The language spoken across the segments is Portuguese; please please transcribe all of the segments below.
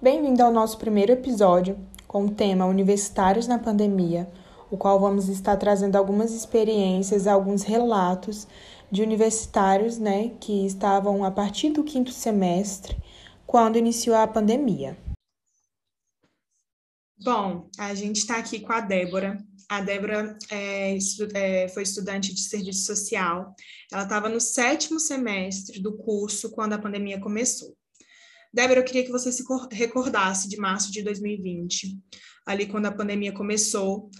Bem-vindo ao nosso primeiro episódio com o tema Universitários na Pandemia, o qual vamos estar trazendo algumas experiências, alguns relatos de universitários né, que estavam a partir do quinto semestre, quando iniciou a pandemia. Bom, a gente está aqui com a Débora. A Débora é, é, foi estudante de serviço social. Ela estava no sétimo semestre do curso quando a pandemia começou. Débora, eu queria que você se recordasse de março de 2020, ali quando a pandemia começou.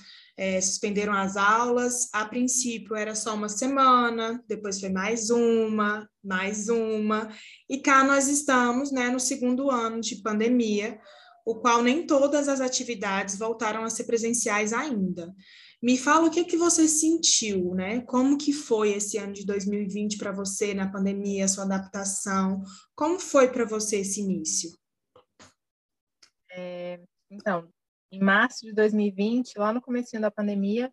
É, suspenderam as aulas. A princípio era só uma semana, depois foi mais uma, mais uma. E cá nós estamos, né, no segundo ano de pandemia, o qual nem todas as atividades voltaram a ser presenciais ainda. Me fala o que que você sentiu, né? Como que foi esse ano de 2020 para você na pandemia, sua adaptação? Como foi para você esse início? É, então, em março de 2020, lá no começo da pandemia,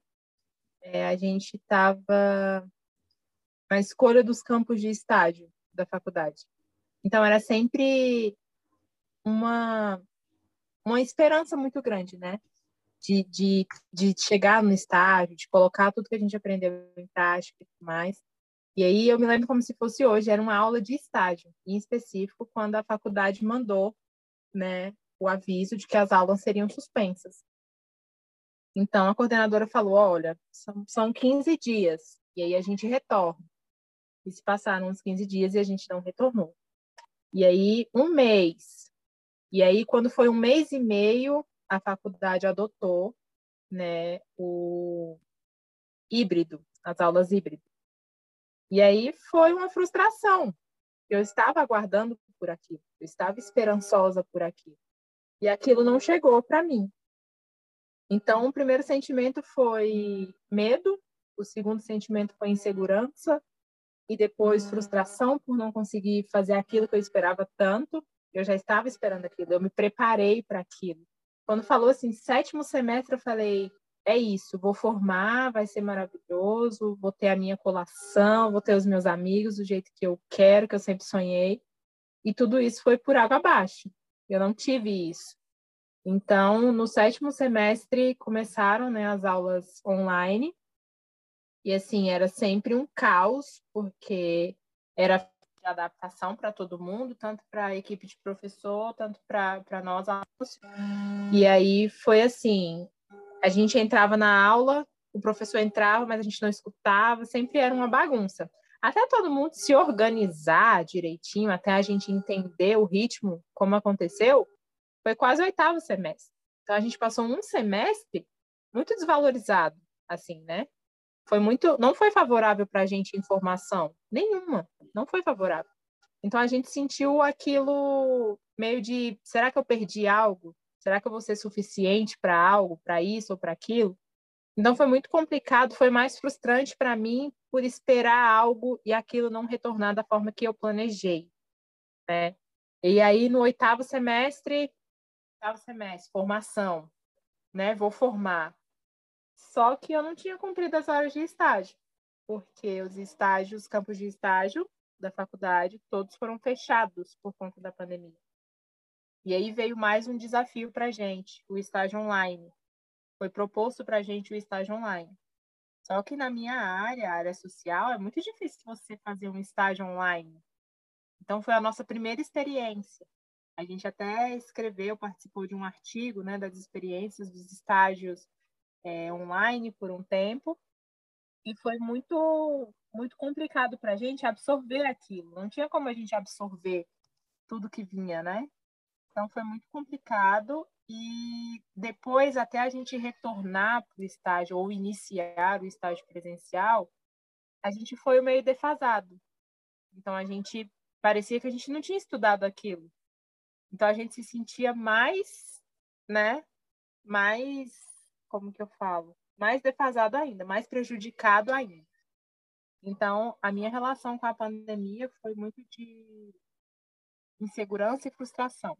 é, a gente estava na escolha dos campos de estágio da faculdade. Então, era sempre uma uma esperança muito grande, né? De, de, de chegar no estágio, de colocar tudo que a gente aprendeu em prática e tudo mais. E aí eu me lembro como se fosse hoje, era uma aula de estágio, em específico, quando a faculdade mandou né, o aviso de que as aulas seriam suspensas. Então a coordenadora falou: olha, são, são 15 dias, e aí a gente retorna. E se passaram uns 15 dias e a gente não retornou. E aí, um mês e aí, quando foi um mês e meio, a faculdade adotou né, o híbrido, as aulas híbridas. E aí foi uma frustração. Eu estava aguardando por aquilo, eu estava esperançosa por aquilo. E aquilo não chegou para mim. Então, o primeiro sentimento foi medo, o segundo sentimento foi insegurança, e depois frustração por não conseguir fazer aquilo que eu esperava tanto. Eu já estava esperando aquilo, eu me preparei para aquilo. Quando falou assim, sétimo semestre, eu falei: é isso, vou formar, vai ser maravilhoso, vou ter a minha colação, vou ter os meus amigos do jeito que eu quero, que eu sempre sonhei. E tudo isso foi por água abaixo. Eu não tive isso. Então, no sétimo semestre, começaram né, as aulas online. E, assim, era sempre um caos, porque era de adaptação para todo mundo, tanto para a equipe de professor, tanto para nós alunos. E aí foi assim, a gente entrava na aula, o professor entrava, mas a gente não escutava, sempre era uma bagunça. Até todo mundo se organizar direitinho, até a gente entender o ritmo, como aconteceu, foi quase o oitavo semestre. Então a gente passou um semestre muito desvalorizado, assim, né? foi muito, não foi favorável para a gente informação nenhuma, não foi favorável. Então a gente sentiu aquilo meio de, será que eu perdi algo? Será que eu vou ser suficiente para algo, para isso ou para aquilo? Então foi muito complicado, foi mais frustrante para mim por esperar algo e aquilo não retornar da forma que eu planejei, né? E aí no oitavo semestre, oitavo semestre, formação, né? Vou formar. Só que eu não tinha cumprido as horas de estágio, porque os estágios, os campos de estágio da faculdade, todos foram fechados por conta da pandemia. E aí veio mais um desafio para a gente, o estágio online. Foi proposto para a gente o estágio online. Só que na minha área, área social, é muito difícil você fazer um estágio online. Então foi a nossa primeira experiência. A gente até escreveu, participou de um artigo né, das experiências dos estágios é, online por um tempo e foi muito muito complicado para a gente absorver aquilo. Não tinha como a gente absorver tudo que vinha, né? Então foi muito complicado e depois até a gente retornar para o estágio ou iniciar o estágio presencial, a gente foi meio defasado. Então a gente parecia que a gente não tinha estudado aquilo. Então a gente se sentia mais, né? Mais como que eu falo? Mais defasado ainda, mais prejudicado ainda. Então, a minha relação com a pandemia foi muito de insegurança e frustração.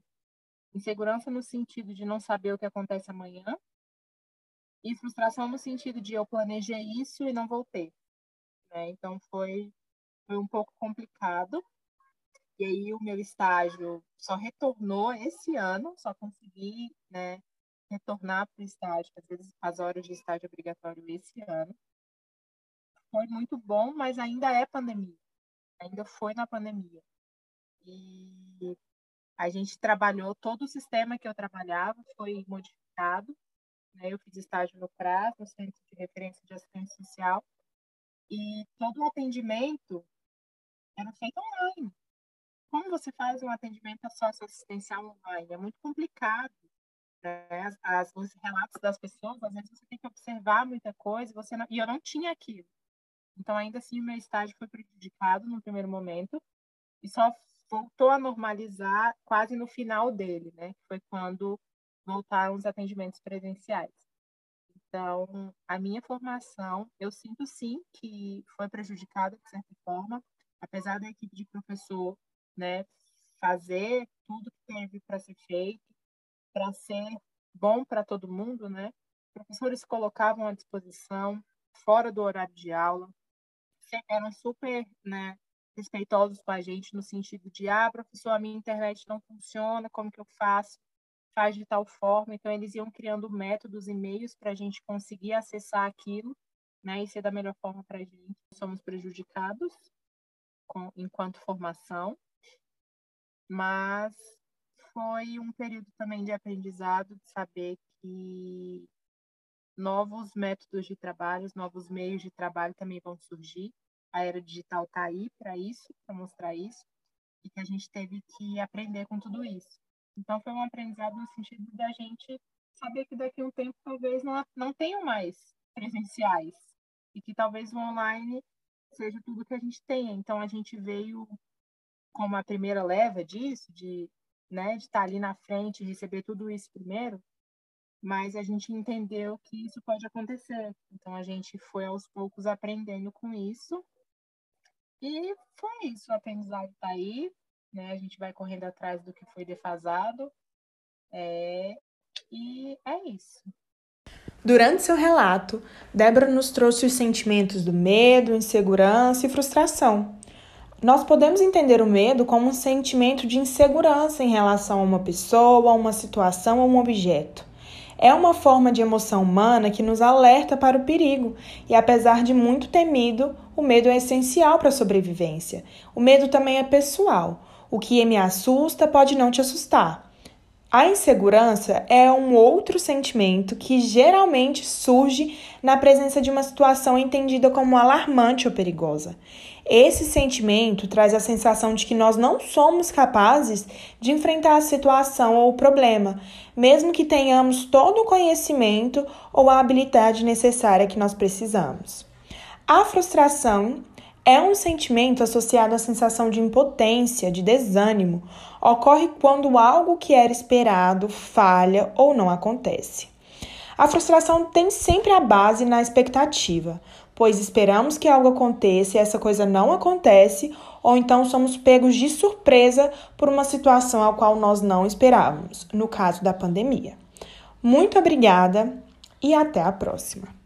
Insegurança no sentido de não saber o que acontece amanhã, e frustração no sentido de eu planejei isso e não voltei. Né? Então, foi, foi um pouco complicado. E aí o meu estágio só retornou esse ano, só consegui né, retornar para o estágio, às vezes as horas de estágio obrigatório esse ano. Foi muito bom, mas ainda é pandemia. Ainda foi na pandemia. E a gente trabalhou, todo o sistema que eu trabalhava foi modificado. Né? Eu fiz estágio no CRAS, no Centro de Referência de Assistência Social, e todo o atendimento era feito online. Como você faz um atendimento socioassistencial online? É muito complicado. As, as, os relatos das pessoas, às vezes você tem que observar muita coisa você não, e eu não tinha aquilo. Então, ainda assim, meu estágio foi prejudicado no primeiro momento e só voltou a normalizar quase no final dele, né? Foi quando voltaram os atendimentos presenciais. Então, a minha formação, eu sinto sim que foi prejudicada de certa forma, apesar da equipe de professor, né, fazer tudo que teve para ser feito, para ser bom para todo mundo, né? Professores colocavam à disposição fora do horário de aula, eram super, né, respeitosos com a gente no sentido de, ah, professor, a minha internet não funciona, como que eu faço? Faz de tal forma. Então, eles iam criando métodos e meios para a gente conseguir acessar aquilo, né, e ser da melhor forma para a gente. Somos prejudicados com, enquanto formação, mas foi um período também de aprendizado, de saber que novos métodos de trabalho, novos meios de trabalho também vão surgir a era digital está aí para isso, para mostrar isso, e que a gente teve que aprender com tudo isso. Então, foi um aprendizado no sentido da gente saber que daqui a um tempo talvez não, não tenham mais presenciais, e que talvez o online seja tudo que a gente tenha. Então, a gente veio como a primeira leva disso, de né, de estar tá ali na frente receber tudo isso primeiro, mas a gente entendeu que isso pode acontecer. Então a gente foi aos poucos aprendendo com isso e foi isso, o aprendizado está aí, né? A gente vai correndo atrás do que foi defasado. É... E é isso. Durante seu relato, Débora nos trouxe os sentimentos do medo, insegurança e frustração. Nós podemos entender o medo como um sentimento de insegurança em relação a uma pessoa, a uma situação ou um objeto. É uma forma de emoção humana que nos alerta para o perigo, e apesar de muito temido, o medo é essencial para a sobrevivência. O medo também é pessoal. O que me assusta pode não te assustar. A insegurança é um outro sentimento que geralmente surge na presença de uma situação entendida como alarmante ou perigosa. Esse sentimento traz a sensação de que nós não somos capazes de enfrentar a situação ou o problema, mesmo que tenhamos todo o conhecimento ou a habilidade necessária que nós precisamos. A frustração é um sentimento associado à sensação de impotência, de desânimo. Ocorre quando algo que era esperado falha ou não acontece. A frustração tem sempre a base na expectativa pois esperamos que algo aconteça e essa coisa não acontece, ou então somos pegos de surpresa por uma situação a qual nós não esperávamos, no caso da pandemia. Muito obrigada e até a próxima!